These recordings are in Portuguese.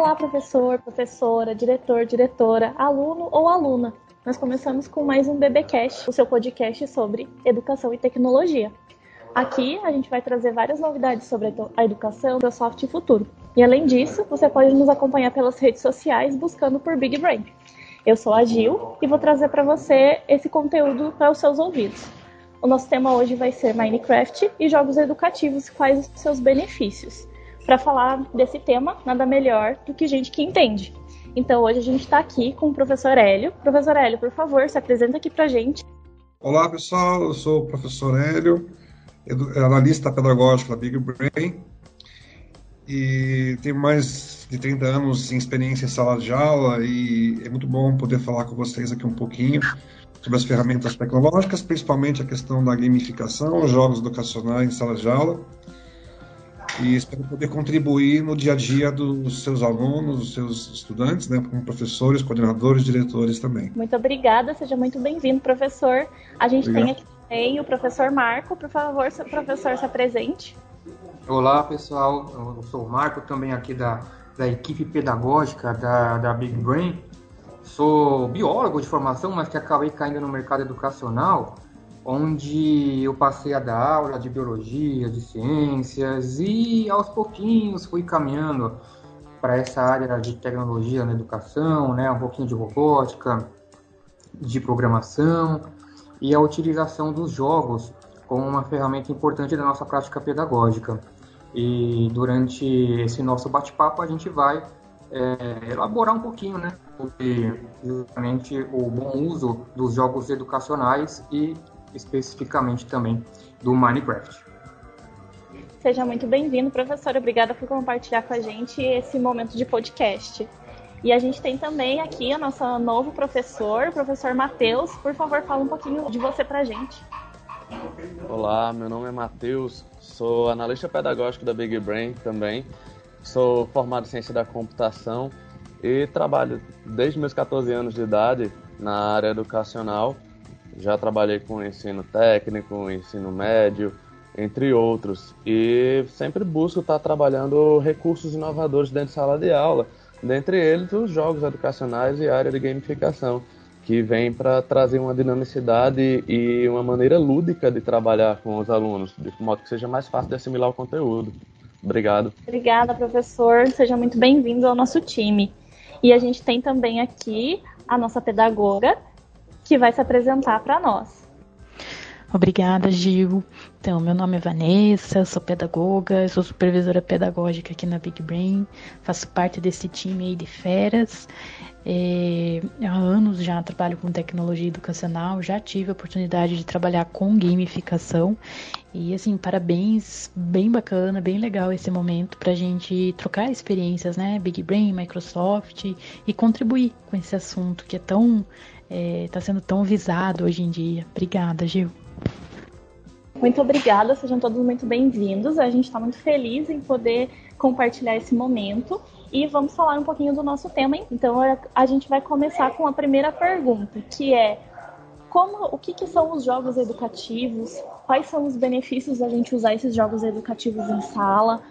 Olá, professor, professora, diretor, diretora, aluno ou aluna. Nós começamos com mais um BBcast, o seu podcast sobre educação e tecnologia. Aqui a gente vai trazer várias novidades sobre a educação, Microsoft e futuro. E além disso, você pode nos acompanhar pelas redes sociais buscando por Big Brain. Eu sou a Gil e vou trazer para você esse conteúdo para os seus ouvidos. O nosso tema hoje vai ser Minecraft e jogos educativos, quais os seus benefícios. Para falar desse tema, nada melhor do que gente que entende. Então hoje a gente está aqui com o professor Hélio. Professor Hélio, por favor, se apresenta aqui para gente. Olá pessoal, eu sou o professor Hélio, analista pedagógico da Big Brain e tenho mais de 30 anos em experiência em sala de aula e é muito bom poder falar com vocês aqui um pouquinho sobre as ferramentas tecnológicas, principalmente a questão da gamificação, jogos educacionais em sala de aula e espero poder contribuir no dia a dia dos seus alunos, dos seus estudantes, né, como professores, coordenadores, diretores também. Muito obrigada, seja muito bem-vindo, professor. A gente Obrigado. tem aqui também o professor Marco, por favor, seu professor se apresente. Olá, pessoal, eu sou o Marco, também aqui da, da equipe pedagógica da, da Big Brain. Sou biólogo de formação, mas que acabei caindo no mercado educacional onde eu passei a dar aula de biologia, de ciências e aos pouquinhos fui caminhando para essa área de tecnologia na educação, né, um pouquinho de robótica, de programação e a utilização dos jogos como uma ferramenta importante da nossa prática pedagógica. E durante esse nosso bate-papo a gente vai é, elaborar um pouquinho, né, sobre justamente o bom uso dos jogos educacionais e especificamente também do Minecraft. Seja muito bem-vindo, professor. Obrigada por compartilhar com a gente esse momento de podcast. E a gente tem também aqui a nossa novo professor, o professor Matheus. Por favor, fala um pouquinho de você para a gente. Olá, meu nome é Matheus, sou analista pedagógico da Big Brain também. Sou formado em ciência da computação e trabalho desde meus 14 anos de idade na área educacional já trabalhei com ensino técnico, ensino médio, entre outros. E sempre busco estar trabalhando recursos inovadores dentro de sala de aula, dentre eles os jogos educacionais e a área de gamificação, que vem para trazer uma dinamicidade e uma maneira lúdica de trabalhar com os alunos, de modo que seja mais fácil de assimilar o conteúdo. Obrigado. Obrigada, professor. Seja muito bem-vindo ao nosso time. E a gente tem também aqui a nossa pedagoga, que vai se apresentar para nós. Obrigada, Gil. Então, meu nome é Vanessa, sou pedagoga, sou supervisora pedagógica aqui na Big Brain, faço parte desse time aí de feras. É, há anos já trabalho com tecnologia educacional, já tive a oportunidade de trabalhar com gamificação e assim, parabéns, bem bacana, bem legal esse momento para a gente trocar experiências, né? Big Brain, Microsoft e contribuir com esse assunto que é tão está é, tá sendo tão visado hoje em dia. Obrigada, Gil. Muito obrigada, sejam todos muito bem-vindos. A gente está muito feliz em poder compartilhar esse momento e vamos falar um pouquinho do nosso tema. Então, a gente vai começar com a primeira pergunta, que é como, o que, que, são os jogos educativos? Quais são os benefícios da gente usar esses jogos educativos em sala?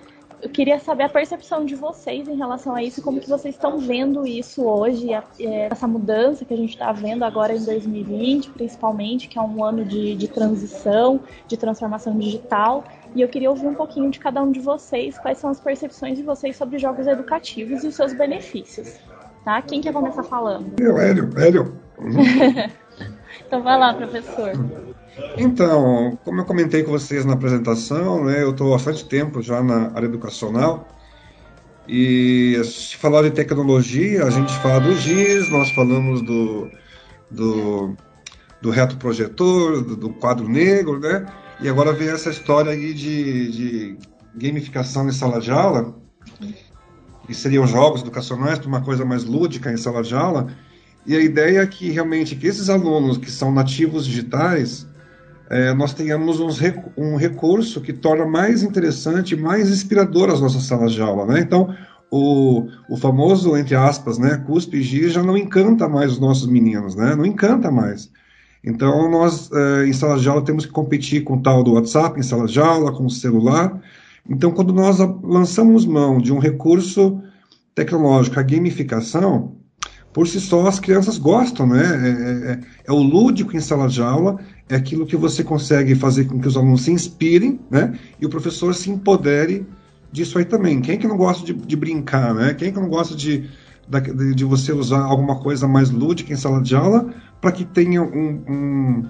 Eu queria saber a percepção de vocês em relação a isso, como que vocês estão vendo isso hoje, é, essa mudança que a gente está vendo agora em 2020, principalmente, que é um ano de, de transição, de transformação digital. E eu queria ouvir um pouquinho de cada um de vocês, quais são as percepções de vocês sobre jogos educativos e os seus benefícios. Tá? Quem quer começar falando? Eu, Hélio, Hélio. então vai lá, professor. Então, como eu comentei com vocês na apresentação, né, eu estou há bastante tempo já na área educacional e se falar de tecnologia, a gente fala do GIS, nós falamos do, do, do reto projetor, do, do, quadro negro, né? E agora vem essa história aí de, de gamificação em sala de aula, que seriam jogos educacionais, uma coisa mais lúdica em sala de aula. E a ideia é que realmente que esses alunos que são nativos digitais, é, nós tenhamos uns, um recurso que torna mais interessante, mais inspirador as nossas salas de aula, né? Então, o, o famoso, entre aspas, né, cuspe e já não encanta mais os nossos meninos, né? Não encanta mais. Então, nós, é, em sala de aula, temos que competir com o tal do WhatsApp, em sala de aula, com o celular. Então, quando nós lançamos mão de um recurso tecnológico, a gamificação, por si só as crianças gostam, né? É, é, é, o lúdico em sala de aula, é aquilo que você consegue fazer com que os alunos se inspirem, né? E o professor se empodere disso aí também. Quem é que não gosta de, de brincar, né? Quem é que não gosta de, de, de, você usar alguma coisa mais lúdica em sala de aula para que tenha um, um,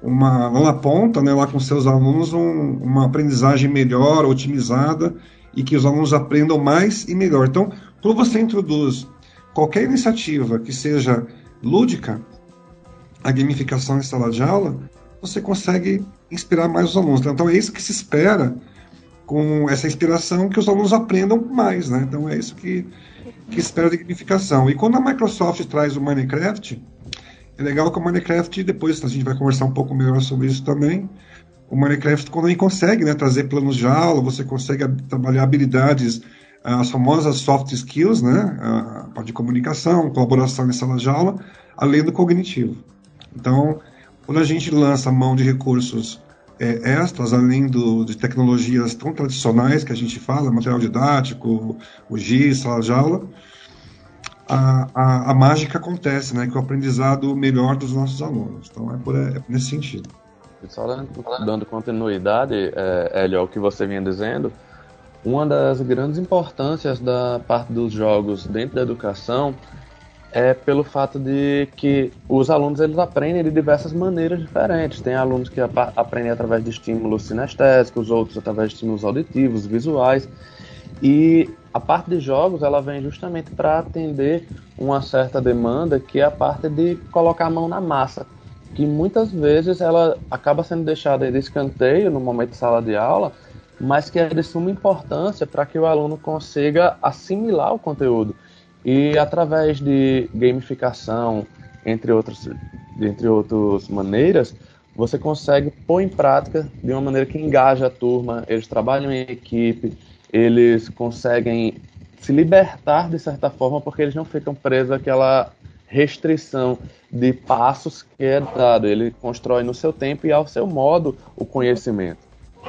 uma lá na ponta, né, lá com seus alunos, um, uma aprendizagem melhor, otimizada e que os alunos aprendam mais e melhor. Então, quando você introduz qualquer iniciativa que seja lúdica, a gamificação em sala de aula, você consegue inspirar mais os alunos. Então, é isso que se espera com essa inspiração que os alunos aprendam mais, né? Então é isso que, que espera de gamificação. E quando a Microsoft traz o Minecraft, é legal que o Minecraft, depois a gente vai conversar um pouco melhor sobre isso também, o Minecraft quando ele consegue né, trazer planos de aula, você consegue trabalhar habilidades, as famosas soft skills, né, a parte de comunicação, colaboração em sala de aula, além do cognitivo. Então, quando a gente lança mão de recursos é, extras, além do, de tecnologias tão tradicionais que a gente fala, material didático, o GIS, sala de aula, a, a, a, mágica acontece, né? Que é o aprendizado melhor dos nossos alunos. Então é, por, é nesse sentido. Só dando continuidade, é, Hélio, ao que você vinha dizendo, uma das grandes importâncias da parte dos jogos dentro da educação é pelo fato de que os alunos eles aprendem de diversas maneiras diferentes. Tem alunos que aprendem através de estímulos sinestésicos, outros através de estímulos auditivos, visuais. E a parte de jogos ela vem justamente para atender uma certa demanda que é a parte de colocar a mão na massa, que muitas vezes ela acaba sendo deixada de escanteio no momento de sala de aula, mas que é de suma importância para que o aluno consiga assimilar o conteúdo. E através de gamificação, entre outras, entre outras maneiras, você consegue pôr em prática de uma maneira que engaja a turma, eles trabalham em equipe, eles conseguem se libertar de certa forma porque eles não ficam presos àquela restrição de passos que é dado. Ele constrói no seu tempo e ao seu modo o conhecimento.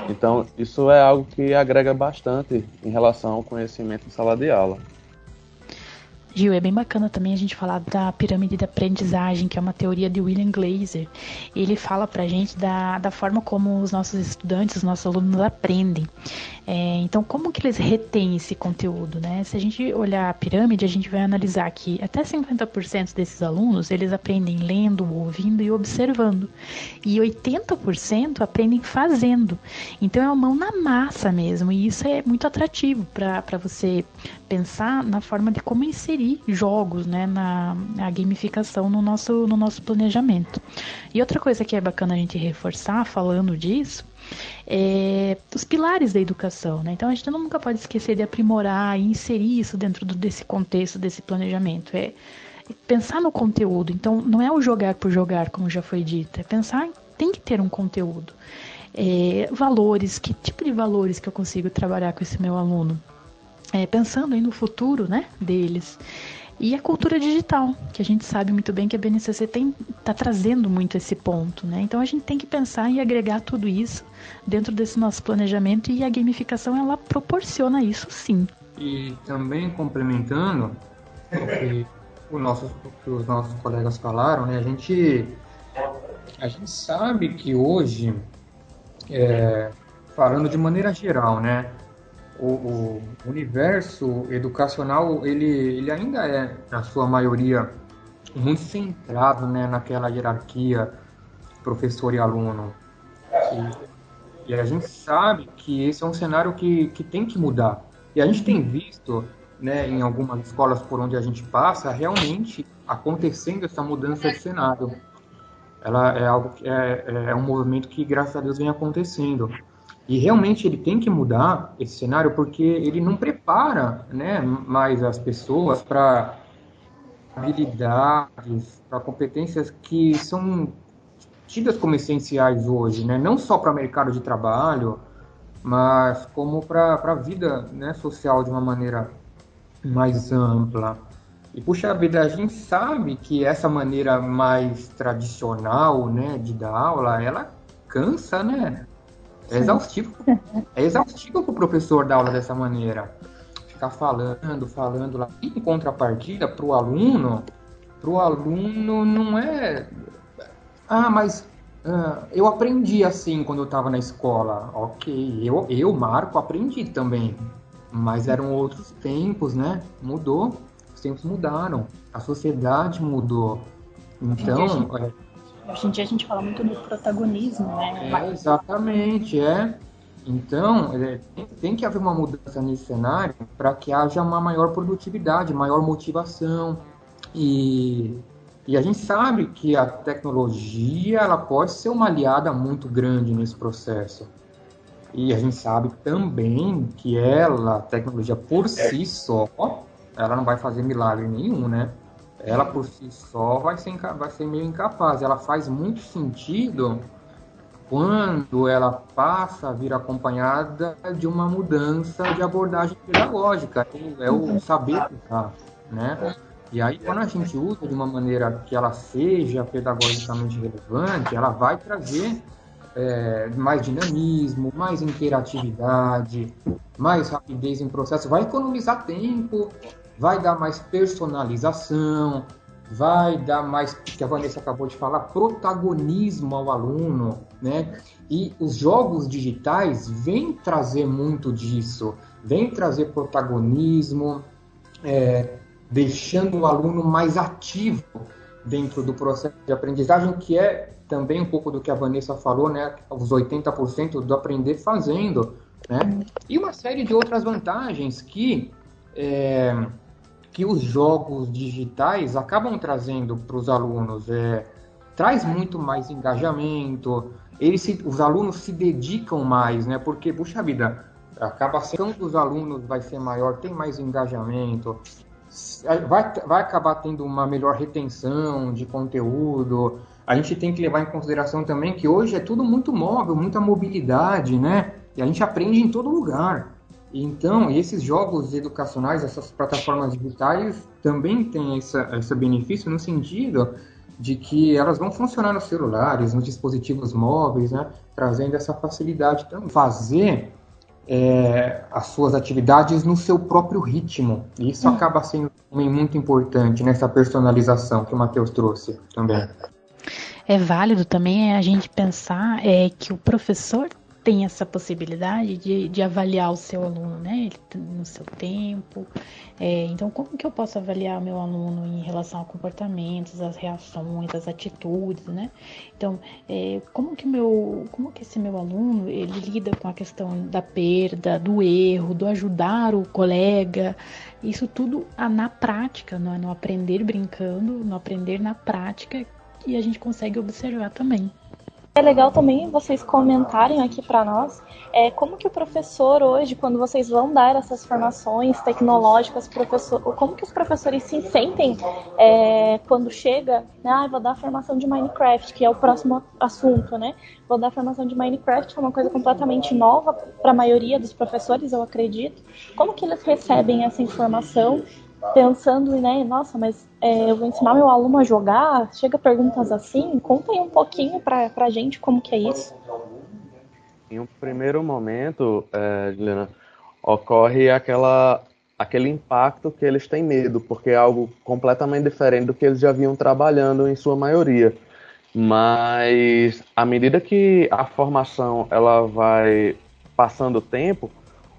Então, isso é algo que agrega bastante em relação ao conhecimento em sala de aula. Gil, é bem bacana também a gente falar da pirâmide da aprendizagem, que é uma teoria de William Glaser. Ele fala pra gente da, da forma como os nossos estudantes, os nossos alunos aprendem. É, então, como que eles retêm esse conteúdo, né? Se a gente olhar a pirâmide, a gente vai analisar que até 50% desses alunos, eles aprendem lendo, ouvindo e observando. E 80% aprendem fazendo. Então, é uma mão na massa mesmo. E isso é muito atrativo para você pensar na forma de como inserir jogos, né, na, na gamificação no nosso, no nosso planejamento. E outra coisa que é bacana a gente reforçar, falando disso, é, os pilares da educação. Né? Então a gente nunca pode esquecer de aprimorar e inserir isso dentro do, desse contexto, desse planejamento. É pensar no conteúdo. Então não é o jogar por jogar, como já foi dito, é pensar tem que ter um conteúdo. É, valores, que tipo de valores que eu consigo trabalhar com esse meu aluno? É, pensando aí no futuro né, deles. E a cultura digital, que a gente sabe muito bem que a BNCC está trazendo muito esse ponto, né? Então a gente tem que pensar em agregar tudo isso dentro desse nosso planejamento e a gamificação ela proporciona isso sim. E também complementando o que, o nosso, o que os nossos colegas falaram, né? A gente, a gente sabe que hoje, é, falando de maneira geral, né? O, o, universo educacional ele, ele ainda é, na sua maioria, muito centrado né, naquela hierarquia professor e aluno. E, e, a gente sabe que esse é um cenário que, que tem que mudar. E a gente tem visto né, em algumas escolas por onde a gente passa realmente acontecendo essa mudança de cenário. Ela é algo que é, é um movimento que graças a Deus vem acontecendo. E realmente ele tem que mudar esse cenário porque ele não prepara né, mais as pessoas para habilidades, para competências que são tidas como essenciais hoje, né? não só para o mercado de trabalho, mas como para a vida né, social de uma maneira mais ampla. E puxa vida, a gente sabe que essa maneira mais tradicional né, de dar aula, ela cansa, né? É exaustivo. É exaustivo para o professor dar aula dessa maneira. ficar falando, falando lá. E em contrapartida, para o aluno, para o aluno não é. Ah, mas ah, eu aprendi assim quando eu estava na escola. Ok, eu, eu, Marco, aprendi também. Mas eram outros tempos, né? Mudou. Os tempos mudaram. A sociedade mudou. Então. Hoje em dia a gente fala muito do protagonismo, né? É, exatamente, é. Então, é, tem que haver uma mudança nesse cenário para que haja uma maior produtividade, maior motivação. E, e a gente sabe que a tecnologia ela pode ser uma aliada muito grande nesse processo. E a gente sabe também que ela, a tecnologia por si só, ela não vai fazer milagre nenhum, né? Ela por si só vai ser, vai ser meio incapaz. Ela faz muito sentido quando ela passa a vir acompanhada de uma mudança de abordagem pedagógica, é o saber ficar, né? E aí, quando a gente usa de uma maneira que ela seja pedagogicamente relevante, ela vai trazer é, mais dinamismo, mais interatividade, mais rapidez em processo, vai economizar tempo, vai dar mais personalização, vai dar mais, que a Vanessa acabou de falar, protagonismo ao aluno, né? E os jogos digitais vêm trazer muito disso, vêm trazer protagonismo, é, deixando o aluno mais ativo dentro do processo de aprendizagem, que é também um pouco do que a Vanessa falou, né? Os 80% do aprender fazendo, né? E uma série de outras vantagens que é, que os jogos digitais acabam trazendo para os alunos. É, traz muito mais engajamento, eles se, os alunos se dedicam mais, né? Porque, puxa vida, acaba sendo que os alunos vai ser maior, tem mais engajamento, vai, vai acabar tendo uma melhor retenção de conteúdo. A gente tem que levar em consideração também que hoje é tudo muito móvel, muita mobilidade, né? E a gente aprende em todo lugar. Então, esses jogos educacionais, essas plataformas digitais, também têm essa, esse benefício no sentido de que elas vão funcionar nos celulares, nos dispositivos móveis, né? trazendo essa facilidade também. Fazer é, as suas atividades no seu próprio ritmo. E isso é. acaba sendo também muito importante nessa personalização que o Matheus trouxe também. É válido também a gente pensar é, que o professor tem essa possibilidade de, de avaliar o seu aluno, né? no seu tempo. É, então, como que eu posso avaliar meu aluno em relação a comportamentos, as reações, as atitudes, né? Então, é, como que meu, como que esse meu aluno ele lida com a questão da perda, do erro, do ajudar o colega? Isso tudo na prática, não é? no aprender brincando, no aprender na prática, e a gente consegue observar também. É legal também vocês comentarem aqui para nós é, como que o professor hoje, quando vocês vão dar essas formações tecnológicas, professor, como que os professores se sentem é, quando chega, né, ah, vou dar a formação de Minecraft, que é o próximo assunto, né? Vou dar a formação de Minecraft, que é uma coisa completamente nova para a maioria dos professores, eu acredito. Como que eles recebem essa informação pensando, né, nossa, mas é, eu vou ensinar meu aluno a jogar, chega perguntas assim, conta aí um pouquinho pra, pra gente como que é isso. Em um primeiro momento, é, Juliana, ocorre aquela, aquele impacto que eles têm medo, porque é algo completamente diferente do que eles já vinham trabalhando em sua maioria. Mas à medida que a formação ela vai passando o tempo,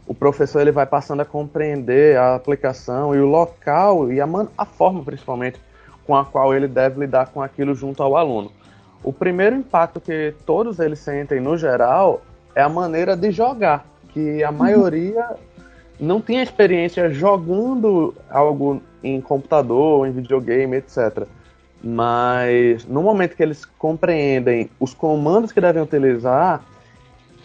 o professor ele vai passando a compreender a aplicação e o local e a, a forma principalmente com a qual ele deve lidar com aquilo junto ao aluno. O primeiro impacto que todos eles sentem no geral é a maneira de jogar, que a maioria não tinha experiência jogando algo em computador, em videogame, etc. Mas no momento que eles compreendem os comandos que devem utilizar,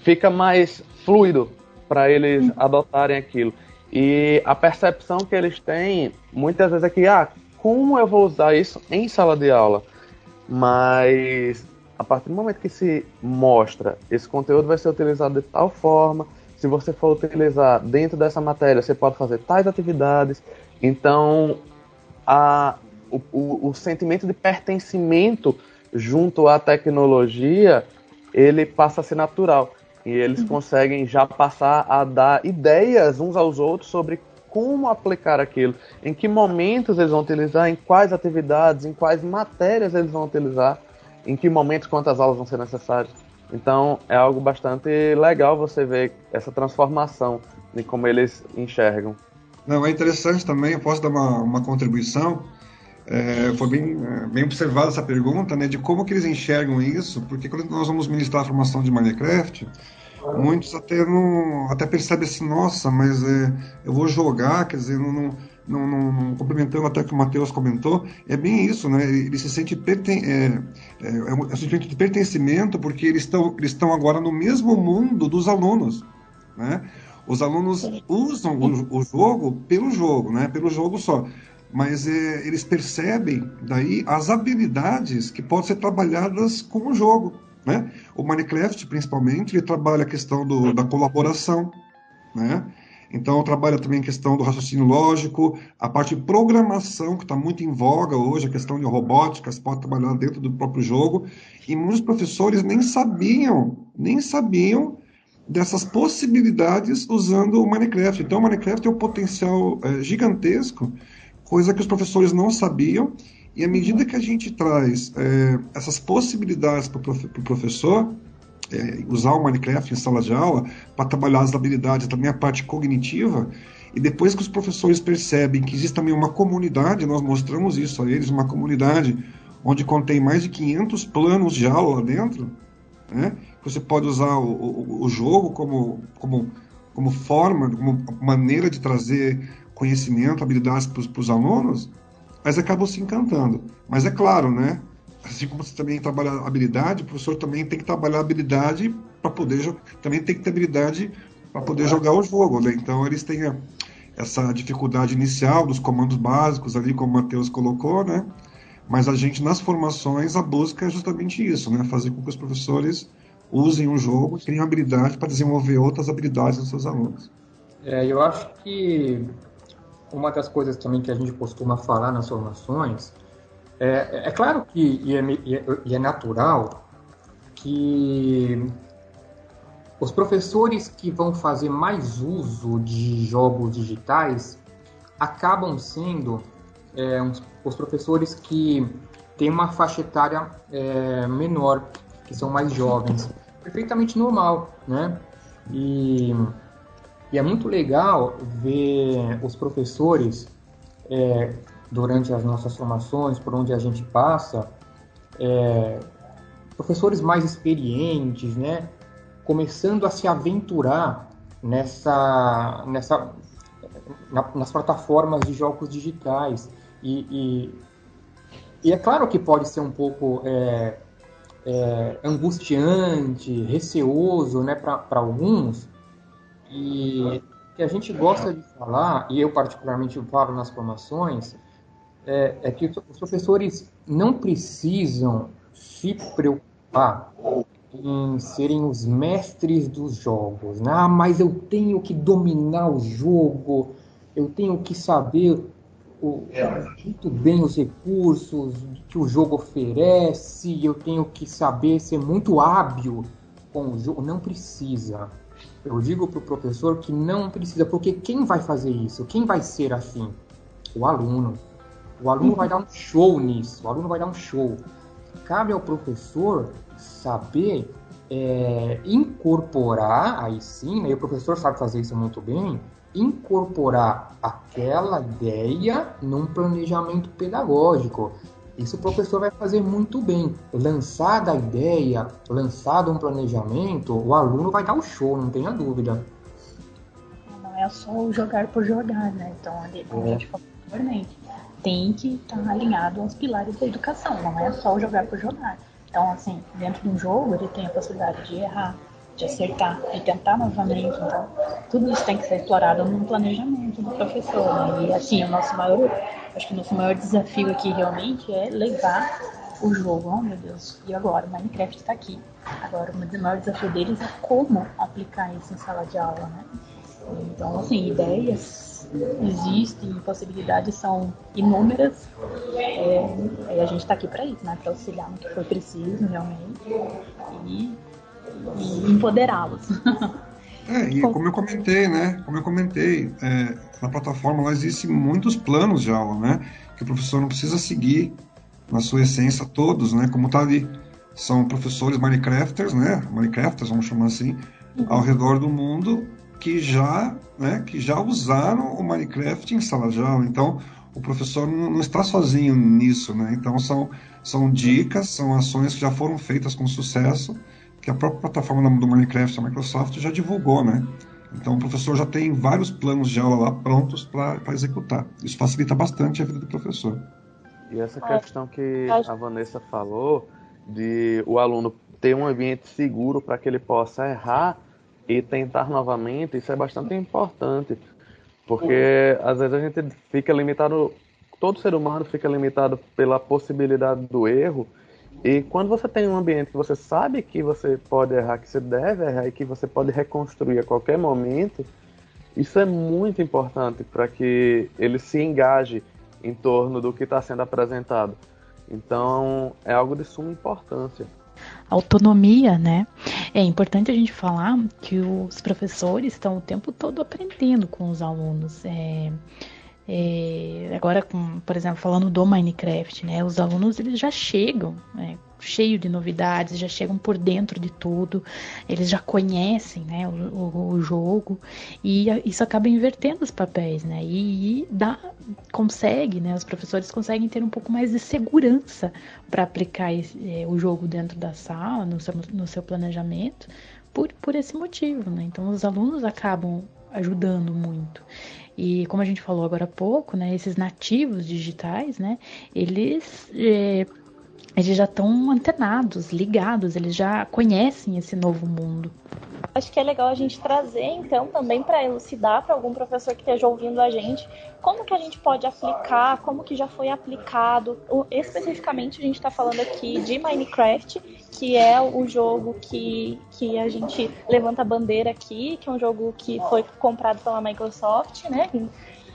fica mais fluido para eles adotarem aquilo. E a percepção que eles têm muitas vezes é que, ah, como eu vou usar isso em sala de aula? Mas a partir do momento que se mostra esse conteúdo vai ser utilizado de tal forma, se você for utilizar dentro dessa matéria, você pode fazer tais atividades. Então, a, o, o, o sentimento de pertencimento junto à tecnologia, ele passa a ser natural. E eles conseguem já passar a dar ideias uns aos outros sobre como aplicar aquilo, em que momentos eles vão utilizar, em quais atividades, em quais matérias eles vão utilizar, em que momentos, quantas aulas vão ser necessárias. Então é algo bastante legal você ver essa transformação de como eles enxergam. Não, é interessante também, eu posso dar uma, uma contribuição. É, foi bem, é, bem observada essa pergunta, né, de como que eles enxergam isso, porque quando nós vamos ministrar a formação de Minecraft, muitos até não, até percebem assim, nossa, mas é, eu vou jogar, quer dizer, não, não, não, não complementando até o que o Matheus comentou, é bem isso, né, ele se sente perten é, é, é um sentimento de pertencimento porque eles estão eles agora no mesmo mundo dos alunos, né, os alunos usam o, o jogo pelo jogo, né, pelo jogo só mas é, eles percebem daí as habilidades que podem ser trabalhadas com o jogo. Né? O Minecraft, principalmente, ele trabalha a questão do, da colaboração, né? Então, trabalha também a questão do raciocínio lógico, a parte de programação, que está muito em voga hoje, a questão de robótica, se pode trabalhar dentro do próprio jogo. E muitos professores nem sabiam, nem sabiam dessas possibilidades usando o Minecraft. Então, o Minecraft tem um potencial é, gigantesco coisa que os professores não sabiam. E à medida que a gente traz é, essas possibilidades para o prof, professor, é, usar o Minecraft em sala de aula para trabalhar as habilidades, também a parte cognitiva, e depois que os professores percebem que existe também uma comunidade, nós mostramos isso a eles, uma comunidade onde contém mais de 500 planos de aula dentro, né? Você pode usar o, o, o jogo como, como, como forma, como maneira de trazer conhecimento, habilidades para os alunos, mas acabam se encantando. Mas é claro, né? Assim como você também trabalha habilidade, o professor também tem que trabalhar habilidade para poder também tem que ter habilidade para poder jogar o jogo, né? Então eles têm essa dificuldade inicial dos comandos básicos ali, como o Matheus colocou, né? Mas a gente nas formações a busca é justamente isso, né? Fazer com que os professores usem o jogo tenham habilidade para desenvolver outras habilidades nos seus alunos. É, eu acho que uma das coisas também que a gente costuma falar nas formações, é, é claro que, e é, e é natural, que os professores que vão fazer mais uso de jogos digitais acabam sendo é, os professores que têm uma faixa etária é, menor, que são mais jovens. Perfeitamente normal, né? E e é muito legal ver os professores, é, durante as nossas formações, por onde a gente passa, é, professores mais experientes, né, começando a se aventurar nessa, nessa, na, nas plataformas de jogos digitais. E, e, e, é claro que pode ser um pouco é, é, angustiante, receoso né, para alguns, e que a gente gosta de falar, e eu particularmente falo nas formações, é, é que os professores não precisam se preocupar em serem os mestres dos jogos. Né? Ah, mas eu tenho que dominar o jogo, eu tenho que saber o, muito bem os recursos que o jogo oferece, eu tenho que saber ser muito hábil com o jogo. Não precisa. Eu digo para o professor que não precisa, porque quem vai fazer isso? Quem vai ser assim? O aluno. O aluno vai dar um show nisso, o aluno vai dar um show. Cabe ao professor saber é, incorporar, aí sim, né, e o professor sabe fazer isso muito bem, incorporar aquela ideia num planejamento pedagógico. Isso o professor vai fazer muito bem. Lançada a ideia, lançado um planejamento, o aluno vai dar o show, não tenha dúvida. Não é só jogar por jogar, né? Então, ali, como é. a gente falou anteriormente, tem que estar alinhado aos pilares da educação, não é só jogar por jogar. Então, assim, dentro de um jogo, ele tem a possibilidade de errar, de acertar, de tentar novamente. Então, tudo isso tem que ser explorado no planejamento do professor. Né? E, assim, o nosso maior Acho que o nosso maior desafio aqui realmente é levar o jogo. Oh meu Deus, e agora? O Minecraft está aqui. Agora, o maior desafio deles é como aplicar isso em sala de aula, né? Então, assim, ideias existem, possibilidades são inúmeras. É, a gente está aqui para isso, né? Para auxiliar no que for preciso, realmente. E, e empoderá-los. É, e como eu comentei, né? Como eu comentei, é, na plataforma lá existem muitos planos de aula, né? Que o professor não precisa seguir na sua essência todos, né? Como tá ali, são professores Minecrafters, né? Minecrafters, vamos chamar assim, uhum. ao redor do mundo que já, né? Que já usaram o Minecraft em sala de aula. Então, o professor não, não está sozinho nisso, né? Então, são, são dicas, são ações que já foram feitas com sucesso que a própria plataforma do Minecraft da Microsoft já divulgou, né? Então o professor já tem vários planos de aula lá prontos para executar. Isso facilita bastante a vida do professor. E essa questão que a Vanessa falou de o aluno ter um ambiente seguro para que ele possa errar e tentar novamente, isso é bastante importante. Porque às vezes a gente fica limitado, todo ser humano fica limitado pela possibilidade do erro e quando você tem um ambiente que você sabe que você pode errar, que você deve errar e que você pode reconstruir a qualquer momento, isso é muito importante para que ele se engaje em torno do que está sendo apresentado. Então, é algo de suma importância. Autonomia, né? É importante a gente falar que os professores estão o tempo todo aprendendo com os alunos. É, é, agora, com, por exemplo, falando do Minecraft, né, os alunos eles já chegam né, cheio de novidades, já chegam por dentro de tudo, eles já conhecem né, o, o, o jogo e isso acaba invertendo os papéis, né? E, e dá, consegue, né? Os professores conseguem ter um pouco mais de segurança para aplicar esse, é, o jogo dentro da sala, no seu, no seu planejamento, por, por esse motivo, né? Então os alunos acabam ajudando muito. E como a gente falou agora há pouco, né, esses nativos digitais, né, eles, é, eles já estão antenados, ligados, eles já conhecem esse novo mundo. Acho que é legal a gente trazer, então, também para elucidar para algum professor que esteja ouvindo a gente, como que a gente pode aplicar, como que já foi aplicado. Especificamente, a gente está falando aqui de Minecraft, que é o jogo que, que a gente levanta a bandeira aqui, que é um jogo que foi comprado pela Microsoft, né?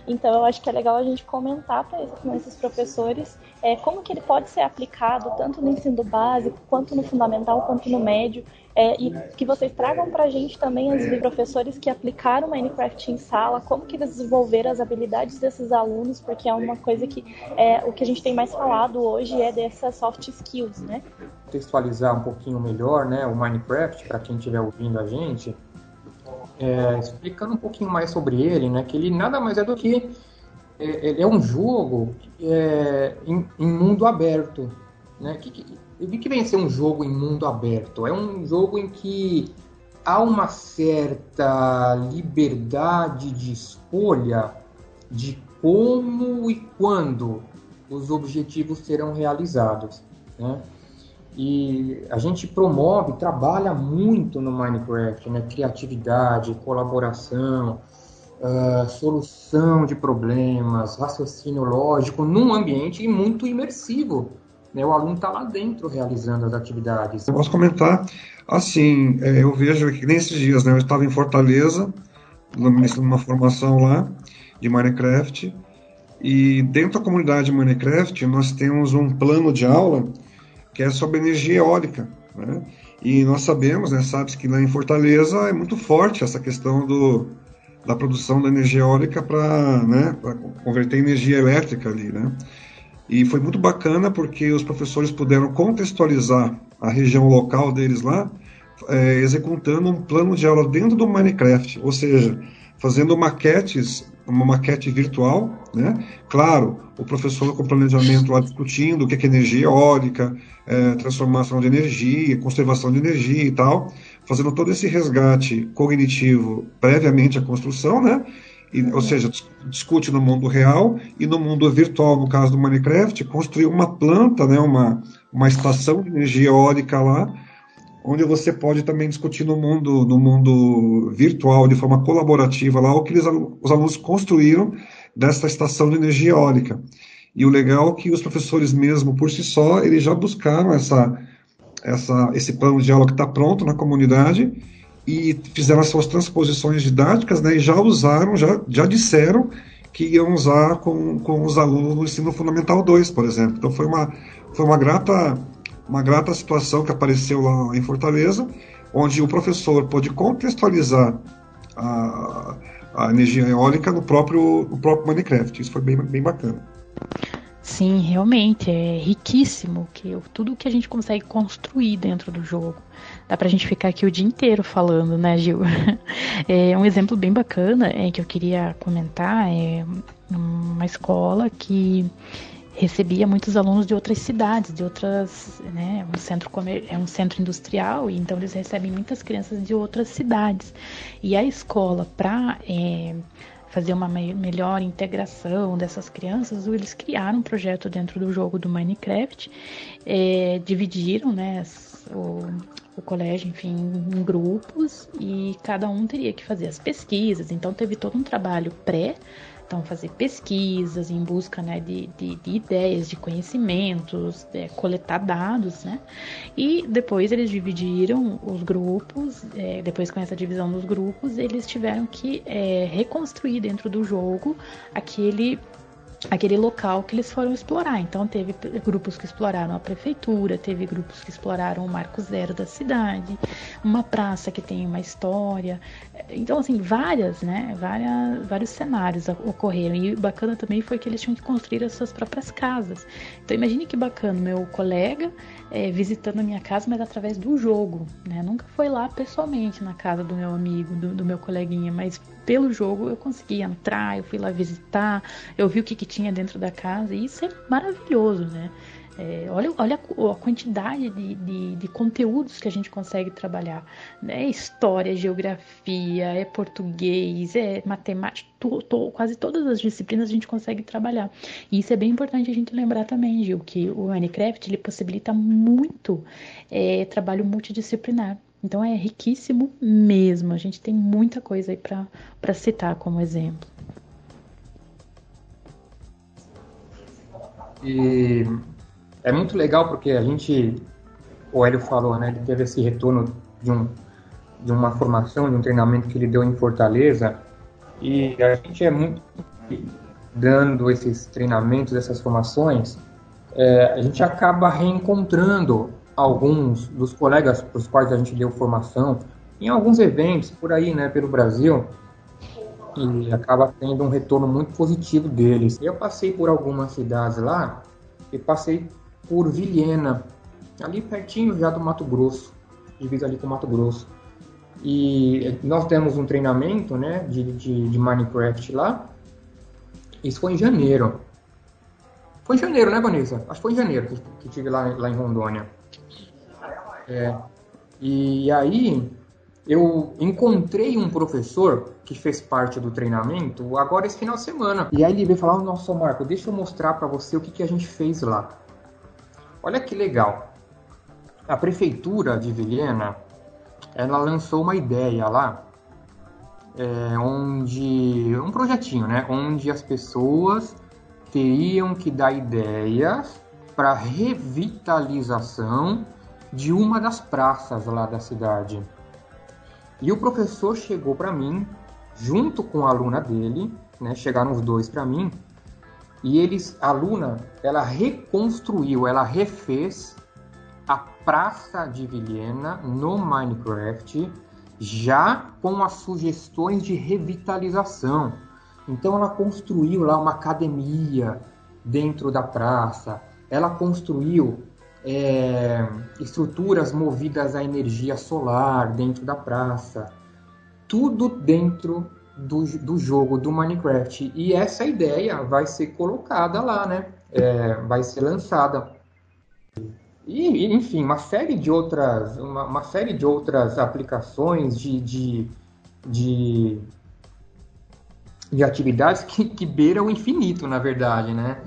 Então eu acho que é legal a gente comentar com esses professores é, como que ele pode ser aplicado tanto no ensino básico, quanto no fundamental, quanto no médio, é, e que vocês tragam para a gente também os professores que aplicaram Minecraft em sala, como que eles desenvolveram as habilidades desses alunos, porque é uma coisa que é, o que a gente tem mais falado hoje é dessas soft skills, né? Contextualizar um pouquinho melhor, né, o Minecraft para quem estiver ouvindo a gente, é, explicando um pouquinho mais sobre ele, né, que ele nada mais é do que é, é um jogo é, em, em, mundo aberto, né? Que, que, o que vem a ser um jogo em mundo aberto? É um jogo em que há uma certa liberdade de escolha de como e quando os objetivos serão realizados. Né? E a gente promove, trabalha muito no Minecraft, né? criatividade, colaboração, uh, solução de problemas, raciocínio lógico, num ambiente muito imersivo. Né? O aluno está lá dentro realizando as atividades. Eu posso comentar, assim, é, eu vejo que nesses dias, né, eu estava em Fortaleza, numa formação lá de Minecraft, e dentro da comunidade Minecraft nós temos um plano de aula que é sobre energia eólica, né? E nós sabemos, né, sabe que lá em Fortaleza é muito forte essa questão do, da produção da energia eólica para né, converter em energia elétrica ali, né? E foi muito bacana porque os professores puderam contextualizar a região local deles lá, é, executando um plano de aula dentro do Minecraft, ou seja, fazendo maquetes, uma maquete virtual, né? Claro, o professor com planejamento lá discutindo o que é, energia eólica, é, transformação de energia, conservação de energia e tal, fazendo todo esse resgate cognitivo previamente à construção, né? E, ou seja, discute no mundo real e no mundo virtual, no caso do Minecraft, construir uma planta, né, uma, uma estação de energia eólica lá, onde você pode também discutir no mundo, no mundo virtual, de forma colaborativa lá, o que eles, os alunos construíram dessa estação de energia eólica. E o legal é que os professores mesmo, por si só, eles já buscaram essa, essa, esse plano de aula que está pronto na comunidade e fizeram as suas transposições didáticas né, e já usaram, já, já disseram que iam usar com, com os alunos no ensino fundamental 2, por exemplo. Então foi uma, foi uma grata uma grata situação que apareceu lá em Fortaleza onde o professor pôde contextualizar a, a energia eólica no próprio, no próprio Minecraft. Isso foi bem, bem bacana. Sim, realmente é riquíssimo que tudo que a gente consegue construir dentro do jogo. Dá pra gente ficar aqui o dia inteiro falando, né, Gil? É um exemplo bem bacana é, que eu queria comentar é uma escola que recebia muitos alunos de outras cidades, de outras, né, um centro comer, é um centro industrial e então eles recebem muitas crianças de outras cidades. E a escola para é, fazer uma melhor integração dessas crianças, eles criaram um projeto dentro do jogo do Minecraft, é, dividiram né, o, o colégio, enfim, em grupos e cada um teria que fazer as pesquisas. Então teve todo um trabalho pré então, fazer pesquisas em busca né, de, de, de ideias, de conhecimentos, é, coletar dados, né? E depois eles dividiram os grupos, é, depois com essa divisão dos grupos, eles tiveram que é, reconstruir dentro do jogo aquele aquele local que eles foram explorar. Então teve grupos que exploraram a prefeitura, teve grupos que exploraram o marco zero da cidade, uma praça que tem uma história. Então assim, várias, né, várias, vários cenários ocorreram. E bacana também foi que eles tinham que construir as suas próprias casas. Então imagine que bacana, meu colega é, visitando a minha casa, mas através do jogo, né? Nunca foi lá pessoalmente na casa do meu amigo, do, do meu coleguinha, mas pelo jogo eu consegui entrar, eu fui lá visitar, eu vi o que, que tinha dentro da casa, e isso é maravilhoso, né? É, olha, olha a, quantidade de, de, de, conteúdos que a gente consegue trabalhar. É história, geografia, é português, é matemática, quase todas as disciplinas a gente consegue trabalhar. E isso é bem importante a gente lembrar também, Gil, que o Minecraft ele possibilita muito é, trabalho multidisciplinar. Então é riquíssimo mesmo. A gente tem muita coisa aí para citar como exemplo. E é muito legal porque a gente, o Hélio falou, né? Ele teve esse retorno de, um, de uma formação, de um treinamento que ele deu em Fortaleza. E a gente é muito dando esses treinamentos, essas formações, é, a gente acaba reencontrando alguns dos colegas para os quais a gente deu formação em alguns eventos por aí, né, pelo Brasil, e acaba tendo um retorno muito positivo deles. Eu passei por algumas cidades lá e passei por Vilhena, ali pertinho já do Mato Grosso, divisa ali com o Mato Grosso. E nós temos um treinamento, né, de, de, de Minecraft lá. Isso foi em janeiro. Foi em janeiro, né, Vanessa? Acho que foi em janeiro que, que tive lá, lá em Rondônia. É, e aí eu encontrei um professor que fez parte do treinamento agora esse final de semana. E aí ele veio falar: Nossa, Marco, deixa eu mostrar para você o que, que a gente fez lá. Olha que legal. A prefeitura de Vilhena ela lançou uma ideia lá, é, onde um projetinho, né, onde as pessoas teriam que dar ideias para revitalização de uma das praças lá da cidade. E o professor chegou para mim, junto com a aluna dele, né, chegaram os dois para mim, e eles, a aluna, ela reconstruiu, ela refez a Praça de Vilhena no Minecraft, já com as sugestões de revitalização. Então ela construiu lá uma academia dentro da praça, ela construiu é, estruturas movidas à energia solar dentro da praça, tudo dentro do, do jogo do Minecraft. E essa ideia vai ser colocada lá, né? É, vai ser lançada. E, enfim, uma série de outras, uma, uma série de outras aplicações de, de, de, de atividades que, que beiram o infinito, na verdade, né?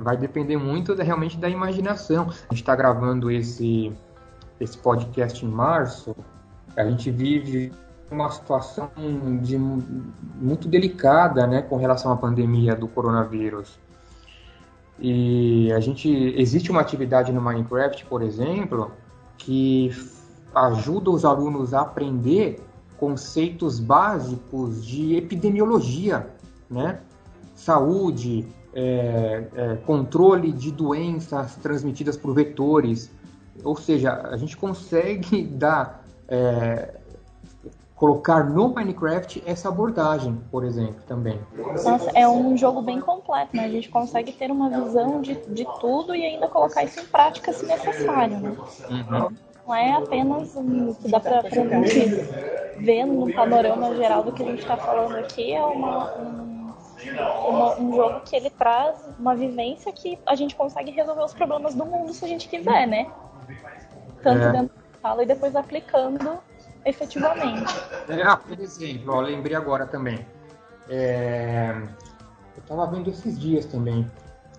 vai depender muito realmente da imaginação. A gente está gravando esse, esse podcast em março, a gente vive uma situação de, muito delicada né, com relação à pandemia do coronavírus. E a gente existe uma atividade no Minecraft, por exemplo, que ajuda os alunos a aprender conceitos básicos de epidemiologia, né? Saúde, é, é, controle de doenças transmitidas por vetores. Ou seja, a gente consegue dar é, colocar no Minecraft essa abordagem, por exemplo, também. Nossa, é um jogo bem completo, né? A gente consegue ter uma visão de, de tudo e ainda colocar isso em prática se necessário, né? Uhum. Não é apenas um, que dá para gente ver no panorama geral do que a gente está falando aqui, é uma, um, uma, um jogo que ele traz uma vivência que a gente consegue resolver os problemas do mundo se a gente quiser, né? Tanto é. dentro da sala e depois aplicando efetivamente. É, ah, por exemplo, ó, lembrei agora também. É, eu estava vendo esses dias também.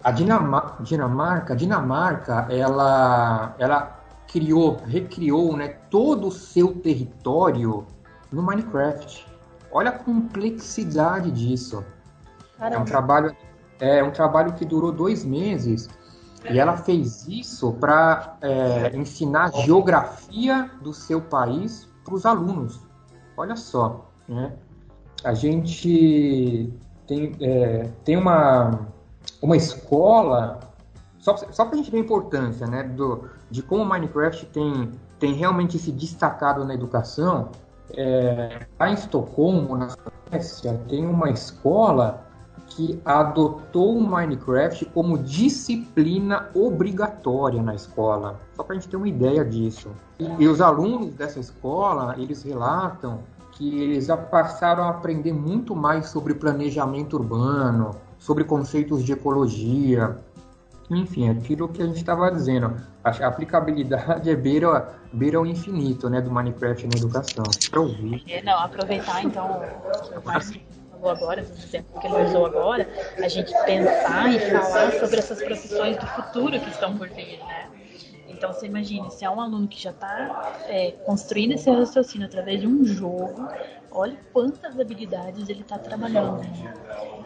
A Dinamarca, Dinamarca, Dinamarca ela, ela criou, recriou né, todo o seu território no Minecraft. Olha a complexidade disso. Caramba. É um trabalho, é um trabalho que durou dois meses e ela fez isso para é, ensinar geografia do seu país para os alunos. Olha só, né? A gente tem, é, tem uma, uma escola, só, só para a gente ver a importância né, do, de como o Minecraft tem, tem realmente se destacado na educação. É, lá em Estocolmo, na Suécia, tem uma escola que adotou o Minecraft como disciplina obrigatória na escola. Só para a gente ter uma ideia disso. E, e, os alunos dessa escola, eles relatam que eles já passaram a aprender muito mais sobre planejamento urbano, sobre conceitos de ecologia, enfim, aquilo que a gente estava dizendo. A aplicabilidade é beira, beira o infinito, né, do Minecraft na educação. Para ouvir. É, não, aproveitar então falou agora, dos exemplos que ele usou agora, a gente pensar e falar sobre essas profissões do futuro que estão por vir, né? Então você imagine, se é um aluno que já está é, construindo esse raciocínio através de um jogo, olha quantas habilidades ele está trabalhando. Né?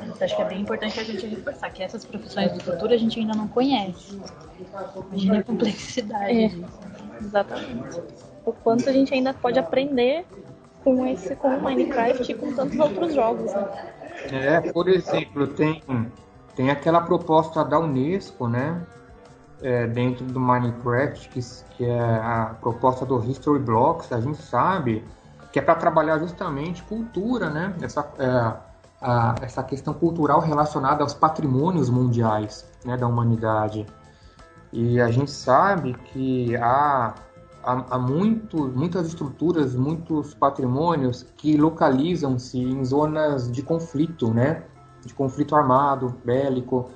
Então, acho que é bem importante a gente reforçar que essas profissões do futuro a gente ainda não conhece. Imagina a complexidade é, disso. Exatamente. O quanto a gente ainda pode aprender com esse com o Minecraft e com tantos outros jogos, né? É, por exemplo, tem tem aquela proposta da Unesco, né? É, dentro do Minecraft, que, que é a proposta do History Blocks, a gente sabe que é para trabalhar justamente cultura, né? Essa, é, a, essa questão cultural relacionada aos patrimônios mundiais né, da humanidade. E a gente sabe que há há, há muito, muitas estruturas, muitos patrimônios que localizam-se em zonas de conflito, né? De conflito armado, bélico.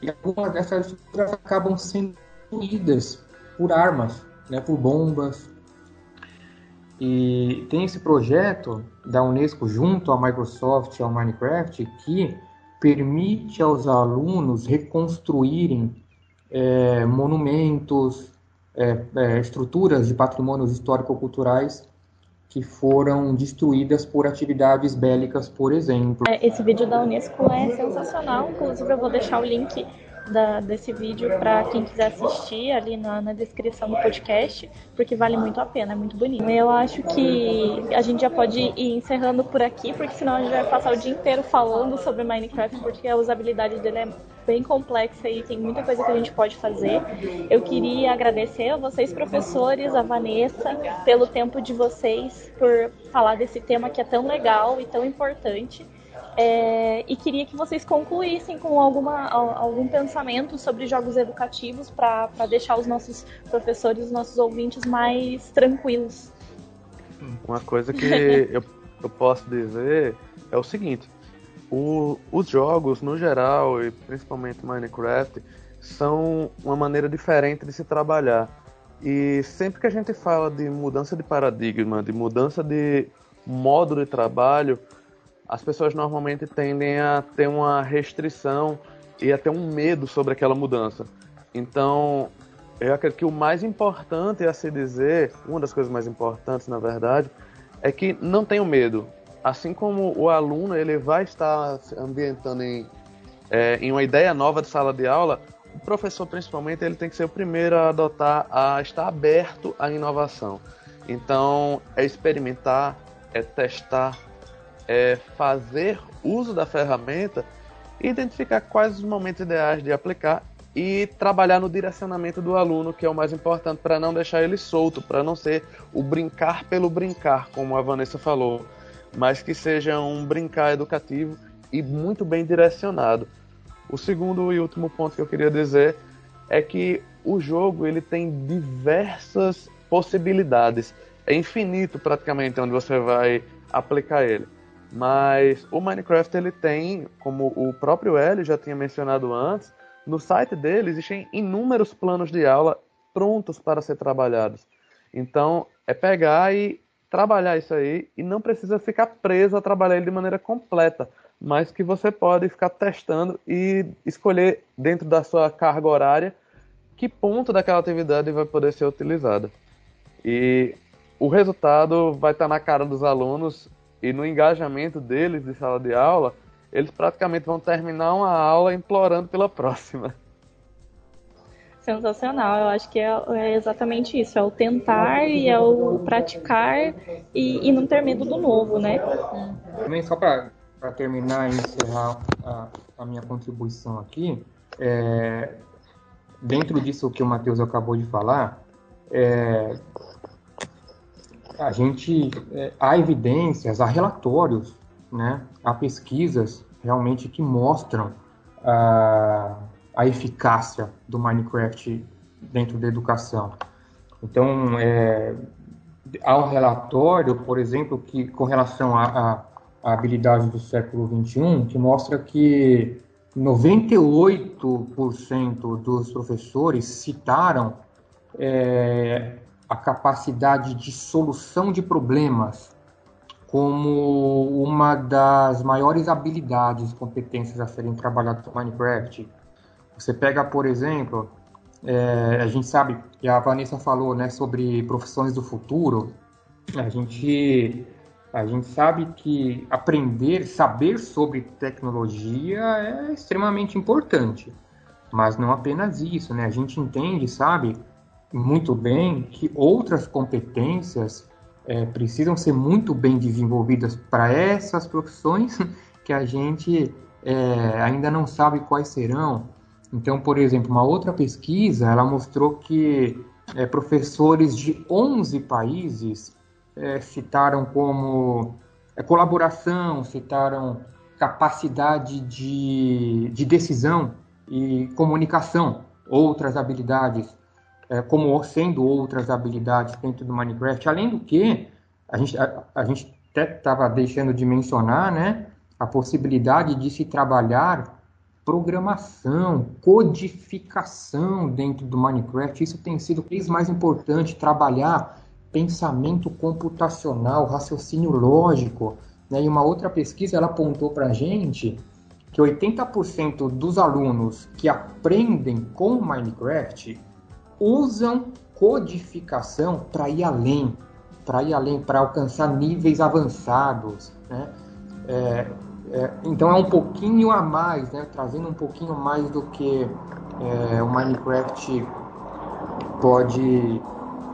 E algumas dessas estruturas acabam sendo destruídas por armas, né? Por bombas. E tem esse projeto da Unesco junto à Microsoft e ao Minecraft que permite aos alunos reconstruírem é, monumentos, é, é, estruturas de patrimônios histórico-culturais que foram destruídas por atividades bélicas, por exemplo. É, esse vídeo da Unesco é sensacional, inclusive eu vou deixar o link da, desse vídeo para quem quiser assistir ali na, na, descrição do podcast, porque vale muito a pena, é muito bonito. Eu acho que a gente já pode ir encerrando por aqui, porque senão a gente vai passar o dia inteiro falando sobre Minecraft, porque a usabilidade dele é bem complexa e tem muita coisa que a gente pode fazer. Eu queria agradecer a vocês, professores, a Vanessa, pelo tempo de vocês, por falar desse tema que é tão legal e tão importante. É, e queria que vocês concluíssem com alguma, algum pensamento sobre jogos educativos para deixar os nossos professores, os nossos ouvintes mais tranquilos. Uma coisa que eu, eu posso dizer é o seguinte: o, os jogos, no geral, e principalmente Minecraft, são uma maneira diferente de se trabalhar. E sempre que a gente fala de mudança de paradigma, de mudança de modo de trabalho, as pessoas normalmente tendem a ter uma restrição e a ter um medo sobre aquela mudança. Então, eu acredito que o mais importante a se dizer, uma das coisas mais importantes, na verdade, é que não tenham medo. Assim como o aluno ele vai estar se ambientando em, é, em uma ideia nova de sala de aula, o professor, principalmente, ele tem que ser o primeiro a adotar, a estar aberto à inovação. Então, é experimentar, é testar, é fazer uso da ferramenta identificar quais os momentos ideais de aplicar e trabalhar no direcionamento do aluno, que é o mais importante, para não deixar ele solto, para não ser o brincar pelo brincar, como a Vanessa falou, mas que seja um brincar educativo e muito bem direcionado. O segundo e último ponto que eu queria dizer é que o jogo ele tem diversas possibilidades. É infinito praticamente onde você vai aplicar ele. Mas o Minecraft ele tem, como o próprio L já tinha mencionado antes, no site dele existem inúmeros planos de aula prontos para ser trabalhados. Então, é pegar e trabalhar isso aí e não precisa ficar preso a trabalhar ele de maneira completa, mas que você pode ficar testando e escolher dentro da sua carga horária que ponto daquela atividade vai poder ser utilizada. E o resultado vai estar na cara dos alunos e no engajamento deles de sala de aula, eles praticamente vão terminar uma aula implorando pela próxima. Sensacional, eu acho que é, é exatamente isso, é o tentar e é o praticar e, e não ter medo do novo, né? Também só para terminar e encerrar a, a, minha contribuição aqui, é, dentro disso que o Matheus acabou de falar, é, a gente é, há evidências, há relatórios, né, há pesquisas realmente que mostram a, a eficácia do Minecraft dentro da educação. Então, é, há um relatório, por exemplo, que com relação à habilidade do século XXI, que mostra que 98% dos professores citaram é, a capacidade de solução de problemas como uma das maiores habilidades, competências a serem trabalhadas no Minecraft. Você pega, por exemplo, é, a gente sabe, e a Vanessa falou, né, sobre profissões do futuro. A gente, a gente sabe que aprender, saber sobre tecnologia é extremamente importante. Mas não apenas isso, né? A gente entende, sabe, muito bem que outras competências é, precisam ser muito bem desenvolvidas para essas profissões que a gente é, ainda não sabe quais serão. Então, por exemplo, uma outra pesquisa ela mostrou que é, professores de 11 países é, citaram como é, colaboração, citaram capacidade de, de decisão e comunicação, outras habilidades como sendo outras habilidades dentro do Minecraft. Além do que, a gente, a, a gente até estava deixando de mencionar, né, a possibilidade de se trabalhar programação, codificação dentro do Minecraft. Isso tem sido vez mais importante, trabalhar pensamento computacional, raciocínio lógico. Né? E uma outra pesquisa ela apontou para a gente que 80% dos alunos que aprendem com Minecraft usam codificação para ir além, para ir além, para alcançar níveis avançados, né? É, é, então é um pouquinho a mais, né? Trazendo um pouquinho mais do que é, o Minecraft pode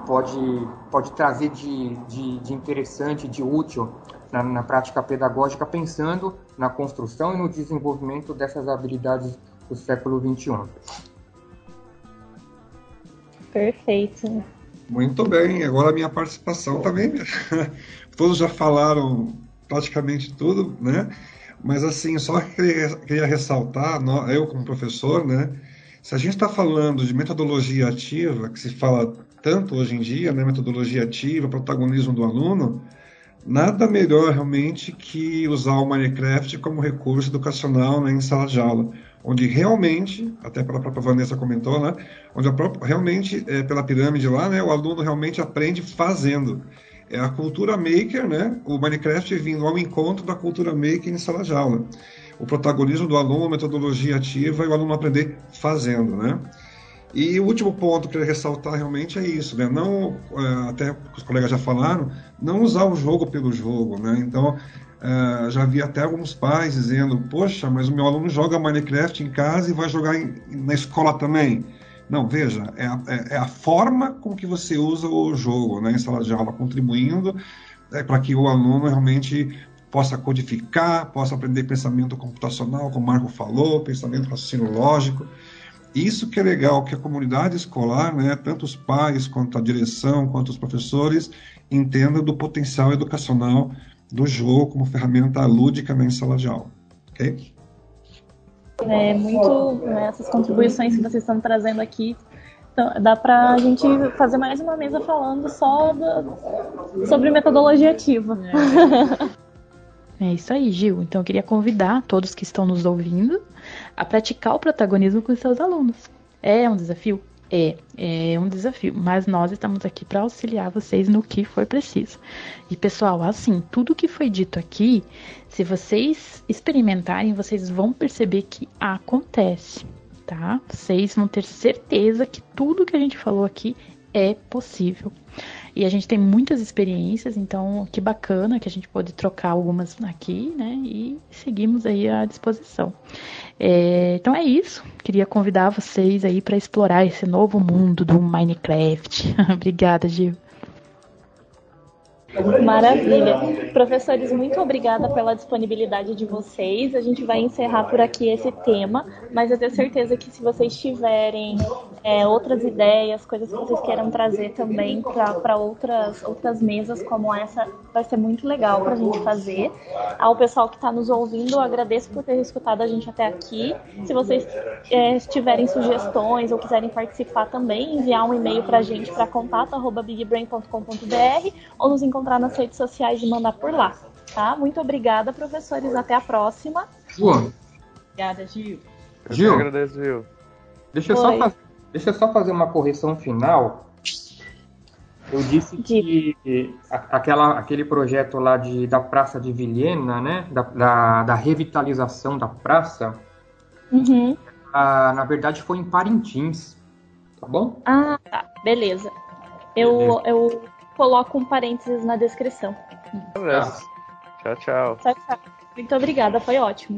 pode pode trazer de, de, de interessante, de útil na, na, prática pedagógica, pensando na construção e no desenvolvimento dessas habilidades do século XXI. Perfeito. Muito bem, agora a minha participação também. Todos já falaram praticamente tudo, né? Mas assim, só queria, queria ressaltar, eu como professor, né? Se a gente está falando de metodologia ativa, que se fala tanto hoje em dia, né? Metodologia ativa, protagonismo do aluno, nada melhor realmente que usar o Minecraft como recurso educacional né, em sala de aula onde realmente, até pela própria Vanessa comentou, né, onde própria, realmente, é, pela pirâmide lá, né, o aluno realmente aprende fazendo. É a cultura maker, né, o Minecraft vindo ao encontro da cultura maker em sala de aula. O protagonismo do aluno, a metodologia ativa e o aluno aprender fazendo, né. E o último ponto que eu queria ressaltar realmente é isso, né? Não, é, até os colegas já falaram, não usar o jogo pelo jogo, né? Então, Uh, já vi até alguns pais dizendo: Poxa, mas o meu aluno joga Minecraft em casa e vai jogar em, na escola também. Não, veja, é a, é, é a, forma com que você usa o jogo né, em sala de aula, contribuindo é, para que o aluno realmente possa codificar, possa aprender pensamento computacional, como o Marco falou, pensamento raciocínio lógico. isso que é legal, que a comunidade escolar, né, tanto os pais, quanto a direção, quanto os professores, entendam do potencial educacional do jogo como ferramenta lúdica na sala de aula. Ok? É muito né, essas contribuições que vocês estão trazendo aqui. Então, dá para a gente fazer mais uma mesa falando só do, sobre metodologia ativa. É. é isso aí, Gil. Então eu queria convidar todos que estão nos ouvindo a praticar o protagonismo com seus alunos. É um desafio? É, é um desafio, mas nós estamos aqui para auxiliar vocês no que for preciso. E pessoal, assim, tudo que foi dito aqui, se vocês experimentarem, vocês vão perceber que acontece, tá? Vocês vão ter certeza que tudo que a gente falou aqui é possível. E a gente tem muitas experiências, então que bacana que a gente pode trocar algumas aqui, né? E seguimos aí à disposição. É, então é isso. Queria convidar vocês aí para explorar esse novo mundo do Minecraft. Obrigada, Gil. Maravilha. Professores, muito obrigada pela disponibilidade de vocês. A gente vai encerrar por aqui esse tema, mas eu tenho certeza que se vocês tiverem é, outras ideias, coisas que vocês queiram trazer também para outras, outras mesas como essa, vai ser muito legal para a gente fazer. Ao pessoal que está nos ouvindo, eu agradeço por ter escutado a gente até aqui. Se vocês é, tiverem sugestões ou quiserem participar também, enviar um e-mail para a gente para contato.bigbrain.com.br ou nos encontrar encontrar nas redes sociais e mandar por lá, tá? Muito obrigada, professores. Até a próxima. Boa. Obrigada, Gil. Gil, Eu agradeço, Gil. Deixa eu, só fazer, deixa eu só fazer uma correção final. Eu disse que aquela, aquele projeto lá de, da Praça de Vilhena, né? Da, da, da revitalização da praça, uhum. a, na verdade foi em Parintins. Tá bom? Ah, tá. Beleza. Eu, eu coloco um parênteses na descrição. Beleza. Tchau, tchau. Tchau, tchau. Muito obrigada, foi ótimo.